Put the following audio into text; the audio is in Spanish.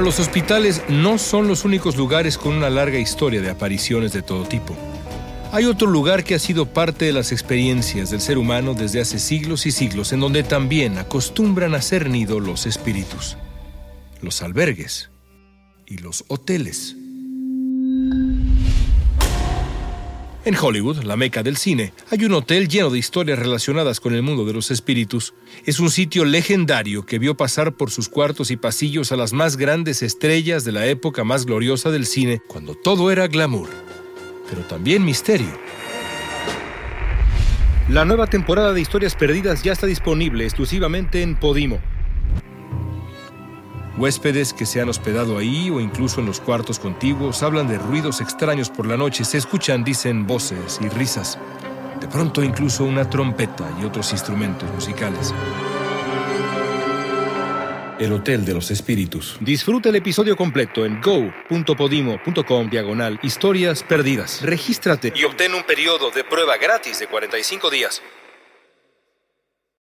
Los hospitales no son los únicos lugares con una larga historia de apariciones de todo tipo. Hay otro lugar que ha sido parte de las experiencias del ser humano desde hace siglos y siglos, en donde también acostumbran a ser nido los espíritus, los albergues y los hoteles. En Hollywood, la meca del cine, hay un hotel lleno de historias relacionadas con el mundo de los espíritus. Es un sitio legendario que vio pasar por sus cuartos y pasillos a las más grandes estrellas de la época más gloriosa del cine, cuando todo era glamour, pero también misterio. La nueva temporada de Historias Perdidas ya está disponible exclusivamente en Podimo. Huéspedes que se han hospedado ahí o incluso en los cuartos contiguos hablan de ruidos extraños por la noche, se escuchan, dicen, voces y risas. De pronto incluso una trompeta y otros instrumentos musicales. El Hotel de los Espíritus. Disfruta el episodio completo en go.podimo.com diagonal historias perdidas. Regístrate y obtén un periodo de prueba gratis de 45 días.